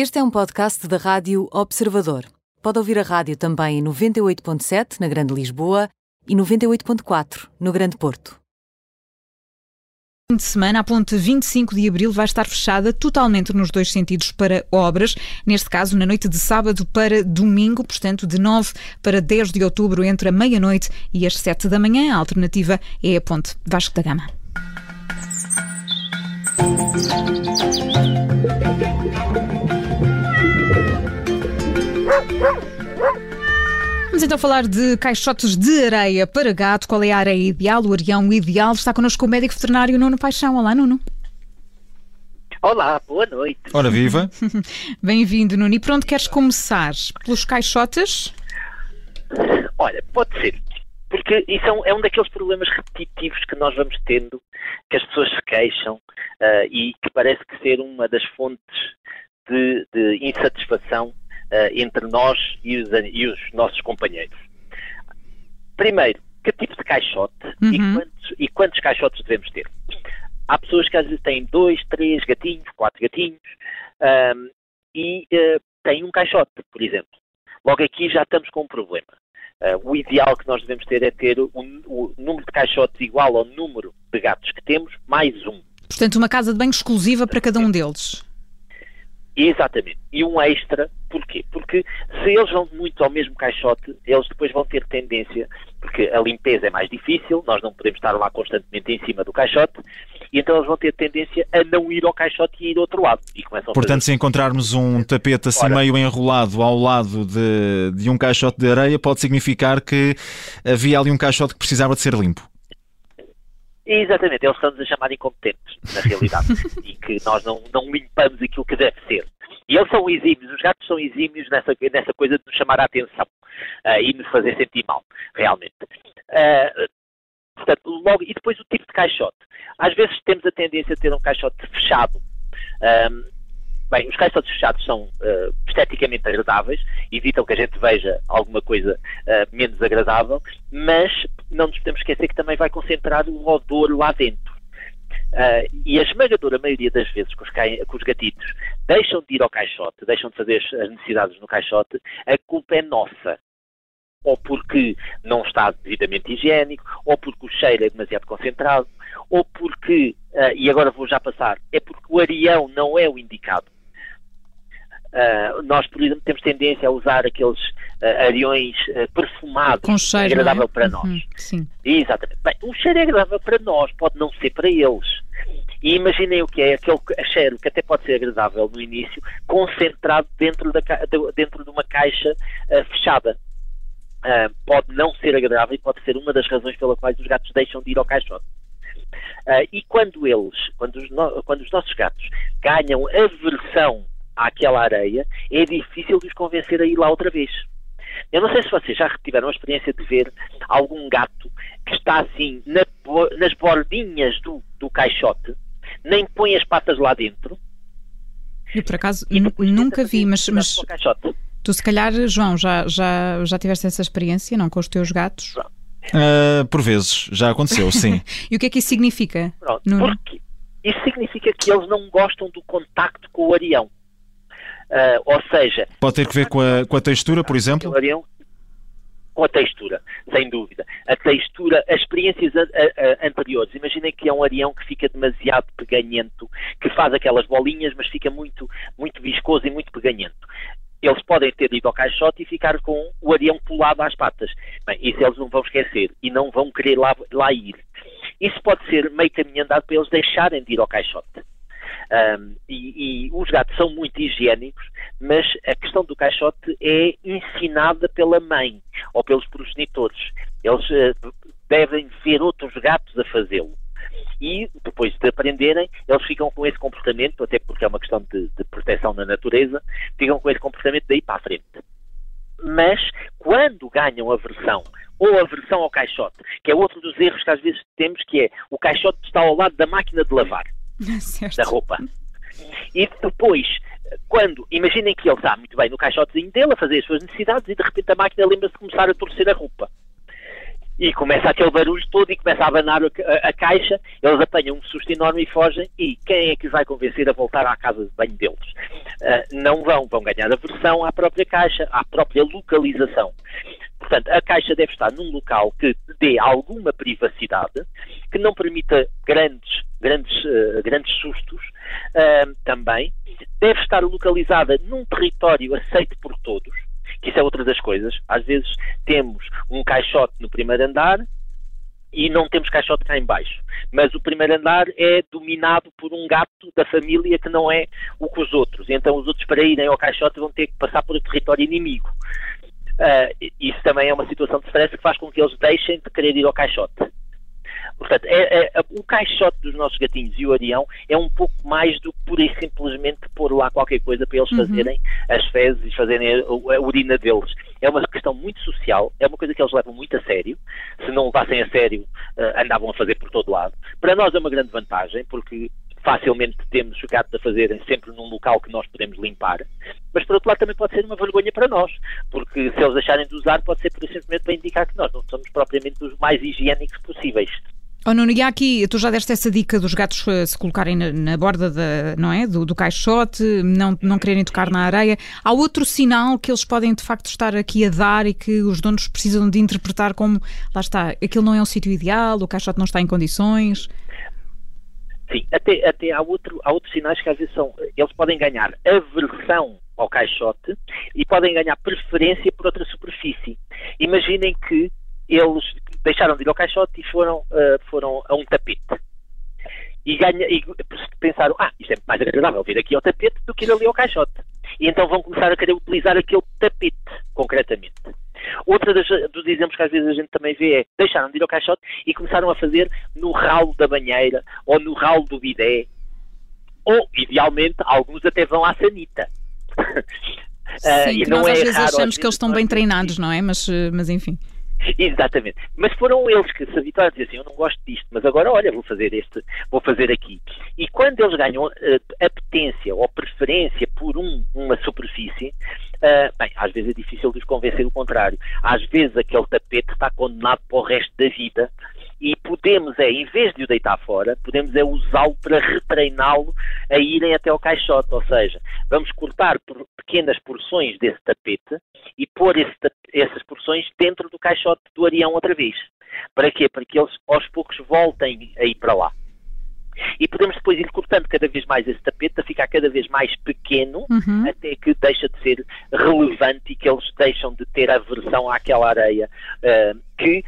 Este é um podcast da Rádio Observador. Pode ouvir a rádio também em 98.7 na Grande Lisboa e 98.4 no Grande Porto. fim de semana, a ponte 25 de abril vai estar fechada totalmente nos dois sentidos para obras, neste caso na noite de sábado para domingo, portanto de 9 para 10 de outubro entre a meia-noite e as 7 da manhã. A alternativa é a ponte Vasco da Gama. Vamos então falar de caixotes de areia para gato. Qual é a areia ideal, o areão ideal? Está connosco o médico veterinário Nuno Paixão. Olá, Nuno. Olá, boa noite. Ora viva. Bem-vindo, Nuno. E por onde queres começar? Pelos caixotes? Olha, pode ser, porque isso é um, é um daqueles problemas repetitivos que nós vamos tendo, que as pessoas se queixam ah, e que parece que ser uma das fontes de, de insatisfação entre nós e os, e os nossos companheiros. Primeiro, que tipo de caixote e, Uhum. quantos, e quantos caixotes devemos ter? Há pessoas que às vezes têm dois, três gatinhos, quatro gatinhos ahm, e eh, têm um caixote, por exemplo. Logo aqui já estamos com um problema. Ah, o ideal que nós devemos ter é ter o, o número de caixotes igual ao número de gatos que temos, mais um. Portanto, uma casa de banho exclusiva para cada um deles. Exatamente. E um extra, porquê? Porque se eles vão muito ao mesmo caixote, eles depois vão ter tendência, porque a limpeza é mais difícil, nós não podemos estar lá constantemente em cima do caixote, e então eles vão ter tendência a não ir ao caixote e ir ao outro lado. E começam a Portanto, se encontrarmos um tapete assim Ora. meio enrolado ao lado de, de um caixote de areia, pode significar que havia ali um caixote que precisava de ser limpo. Exatamente, eles estão-nos a chamar incompetentes, na realidade, e que nós não, não limpamos aquilo que deve ser. E eles são exímios, os gatos são exímios nessa, nessa coisa de nos chamar a atenção ah, e nos fazer sentir mal, realmente. Ah, portanto, logo, e depois o tipo de caixote. Às vezes temos a tendência a ter um caixote fechado. Ahm, bem, os caixotes fechados são ah, esteticamente agradáveis, evitam que a gente veja alguma coisa menos agradável, mas não nos podemos esquecer que também vai concentrar o odor lá dentro. Ah, e a esmagadora maioria das vezes que os, que os gatitos deixam de ir ao caixote, deixam de fazer as necessidades no caixote, a culpa é nossa. Ou porque não está devidamente higiênico, ou porque o cheiro é demasiado concentrado, ou porque, ah, e agora vou já passar, é porque o areão não é o indicado. Ah, nós, por exemplo, temos tendência a usar aqueles ah, areões ah, perfumados, Com cheiro. é? agradável para nós. Uhum, Sim. Exatamente. Bem, o cheiro é agradável para nós, pode não ser para eles. E imaginem o que é aquele cheiro que até pode ser agradável no início, concentrado dentro, da, dentro de uma caixa ah, fechada. Ah, pode não ser agradável e pode ser uma das razões pelas quais os gatos deixam de ir ao caixote. Ah, e quando eles, quando os, no- quando os nossos gatos ganham aversão àquela areia, é difícil de os convencer a ir lá outra vez. Eu não sei se vocês já tiveram a experiência de ver algum gato que está assim na nas bordinhas do, do caixote, nem põe as patas lá dentro. Eu, por acaso, e nunca vi, mas, mas tu, se calhar, João, já, já, já tiveste essa experiência, não? Com os teus gatos? Ah, por vezes, já aconteceu, sim. E o que é que isso significa? Pronto, porque isso significa que eles não gostam do contacto com o areão. Ah, ou seja, Pode ter que ver com a, com a textura, por exemplo. com a textura, sem dúvida. A textura, as experiências a- a- anteriores, imaginem que é um areão que fica demasiado peganhento, que faz aquelas bolinhas, mas fica muito, muito viscoso e muito peganhento. Eles podem ter ido ao caixote e ficar com o areão colado às patas. Bem, isso eles não vão esquecer e não vão querer lá, lá ir. Isso pode ser meio caminho andado para eles deixarem de ir ao caixote. Ahm, e, e os gatos são muito higiênicos, mas a questão do caixote é ensinada pela mãe ou pelos progenitores. Eles eh, devem ver outros gatos a fazê-lo. E depois de aprenderem, eles ficam com esse comportamento, até porque é uma questão de, de proteção na natureza, ficam com esse comportamento daí para a frente. Mas quando ganham aversão ou aversão ao caixote, que é outro dos erros que às vezes temos, que é o caixote está ao lado da máquina de lavar certo. da roupa. E depois, quando, imaginem que ele está muito bem no caixotezinho dele a fazer as suas necessidades e de repente a máquina lembra-se de começar a torcer a roupa. e começa aquele barulho todo e começa a abanar a, a, caixa, eles apanham um susto enorme e fogem, e quem é que os vai convencer a voltar à casa de banho deles? Uh, não vão, vão ganhar aversão à própria caixa, à própria localização. Portanto, a caixa deve estar num local que dê alguma privacidade, que não permita grandes, grandes, uh, grandes sustos uh, também. Deve estar localizada num território aceito por todos, que isso é outra das coisas. Às vezes temos um caixote no primeiro andar e não temos caixote cá em baixo. Mas o primeiro andar é dominado por um gato da família que não é o que os outros. Então os outros para irem ao caixote vão ter que passar por um território inimigo. Uh, isso também é uma situação de stress que faz com que eles deixem de querer ir ao caixote. Portanto, é, é, o caixote dos nossos gatinhos e o arião é um pouco mais do que pura e simplesmente pôr lá qualquer coisa para eles uhum. fazerem as fezes e fazerem a, a, urina deles. É uma questão muito social, é uma coisa que eles levam muito a sério. Se não levassem a sério, uh, andavam a fazer por todo lado. Para nós é uma grande vantagem, porque facilmente temos os gatos a fazerem sempre num local que nós podemos limpar, mas por outro lado também pode ser uma vergonha para nós, porque se eles deixarem de usar pode ser por simplesmente para indicar que nós não somos propriamente os mais higiênicos possíveis. Oh, Nuno, e aqui, tu já deste essa dica dos gatos eh, se colocarem na, na borda da, não é? do, do caixote, não, não quererem tocar na areia. Há outro sinal que eles podem de facto estar aqui a dar e que os donos precisam de interpretar como, lá está, aquilo não é um sítio ideal, o caixote não está em condições? Sim, até, até há, outro, há outros sinais que às vezes são, eles podem ganhar aversão ao caixote e podem ganhar preferência por outra superfície. Imaginem que eles deixaram de ir ao caixote e foram, uh, foram a um tapete. E, ganha, e pensaram, ah, isto é mais agradável vir aqui ao tapete do que ir ali ao caixote. E então vão começar a querer utilizar aquele tapete, concretamente. Outra das, dos exemplos que às vezes a gente também vê é deixaram de ir ao caixote e começaram a fazer no ralo da banheira ou no ralo do bidé. Ou, idealmente, alguns até vão à sanita. Sim, uh, nós é às vezes achamos que eles estão bem treinados, não é? Mas, eh, mas enfim. Exatamente. Mas foram eles que se habituaram a dizer assim, eu não gosto disto, mas agora olha, vou fazer este, vou fazer aqui. E quando eles ganham uh, apetência ou preferência por um, uma superfície, uh, bem, às vezes é difícil de os convencer o contrário. Às vezes aquele tapete está condenado para o resto da vida e podemos é, em vez de o deitar fora, podemos é usá-lo para retreiná-lo a irem até ao caixote, ou seja, vamos cortar por pequenas porções desse tapete e pôr esse, essas porções dentro do caixote do arião outra vez. Para quê? Para que eles aos poucos voltem a ir para lá. E podemos depois ir cortando cada vez mais esse tapete a ficar cada vez mais pequeno uhum. até que deixa de ser relevante e que eles deixam de ter aversão àquela areia uh, que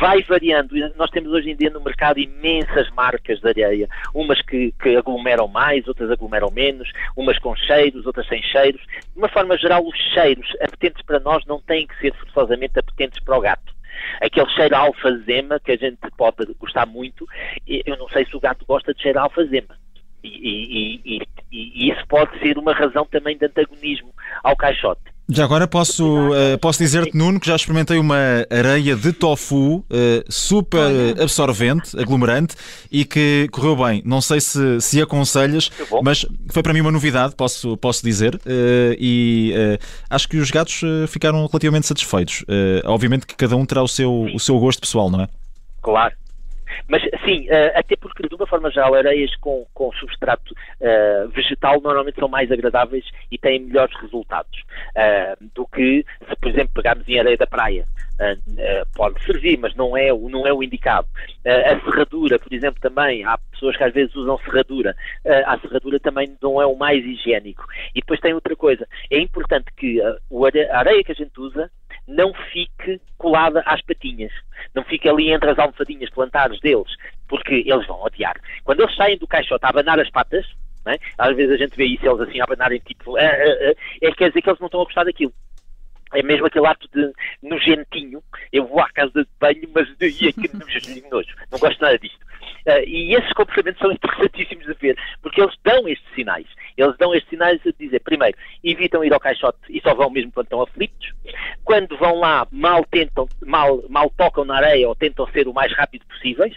vai variando. Nós temos hoje em dia no mercado imensas marcas de areia, umas que, que, aglomeram mais, outras aglomeram menos, umas com cheiros, outras sem cheiros. De uma forma geral, os cheiros apetentes para nós não têm que ser forçosamente apetentes para o gato. Aquele cheiro alfazema, que a gente pode gostar muito, eu não sei se o gato gosta de cheiro alfazema. E, e, e, e isso pode ser uma razão também de antagonismo ao caixote. Já agora posso, uh, posso dizer-te, Nuno, que já experimentei uma areia de tofu uh, super absorvente, aglomerante e que correu bem. Não sei se, se aconselhas, mas foi para mim uma novidade, posso, posso dizer. Uh, e acho que os gatos ficaram relativamente satisfeitos. obviamente que cada um terá o seu, o seu gosto pessoal, não é? Claro, mas sim, uh, até porque de uma forma geral areias com, com substrato uh, vegetal normalmente são mais agradáveis e têm melhores resultados uh, do que se, por exemplo, pegarmos em areia da praia. pode servir, mas não é, não é o indicado. a serradura, por exemplo, também, há pessoas que às vezes usam serradura. a serradura também não é o mais higiênico. E depois tem outra coisa, é importante que a areia que a gente usa não fique colada às patinhas, não fique ali entre as almofadinhas plantares deles, porque eles vão odiar. Quando eles saem do caixote a abanar as patas, é? às vezes a gente vê isso, eles assim a abanarem tipo, é, é, é, é quer dizer que eles não estão a gostar daquilo é mesmo aquele ato de nojentinho. Eu vou à casa de banho, mas e aquele nojo. Não gosto nada disto. Uh, e esses comportamentos são interessantíssimos de ver, porque eles dão estes sinais. Eles dão estes sinais a dizer, primeiro, evitam ir ao caixote e só vão mesmo quando estão aflitos. Quando vão lá, mal tentam, mal, mal tocam na areia ou tentam ser o mais rápido possíveis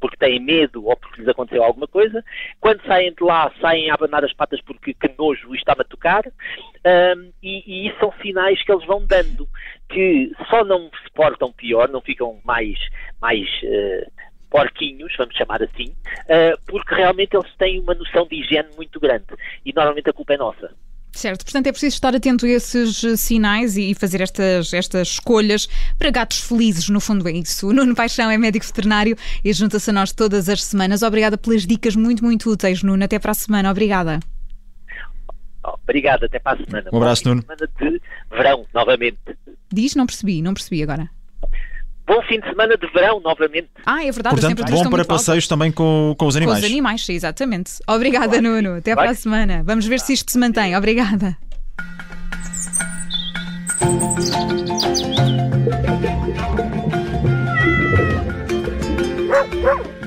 porque têm medo ou porque lhes aconteceu alguma coisa. Quando saem de lá, saem a abanar as patas porque que nojo está-me a tocar. Um, e, e isso são sinais que eles vão dando. que só não se portam pior, não ficam mais, mais uh, porquinhos, vamos chamar assim, uh, porque realmente eles têm uma noção de higiene muito grande e normalmente a culpa é nossa. Certo, portanto é preciso estar atento a esses eh, sinais e fazer estas, estas escolhas para gatos felizes, no fundo é isso. O Nuno Paixão é médico veterinário e junta-se a nós todas as semanas. Obrigada pelas dicas muito, muito úteis, Nuno. Até para a semana. Obrigada. Obrigado, até para a semana. Um abraço, Nuno. Semana de verão, novamente. Diz, não percebi, não percebi agora. Bom fim de semana de verão, novamente. Ah, é verdade. Portanto, bom para passeios também com, com os animais. Com os animais, exatamente. Obrigada, claro. Nuno. Até Vai. para a semana. Vamos ver se isto se mantém. Obrigada.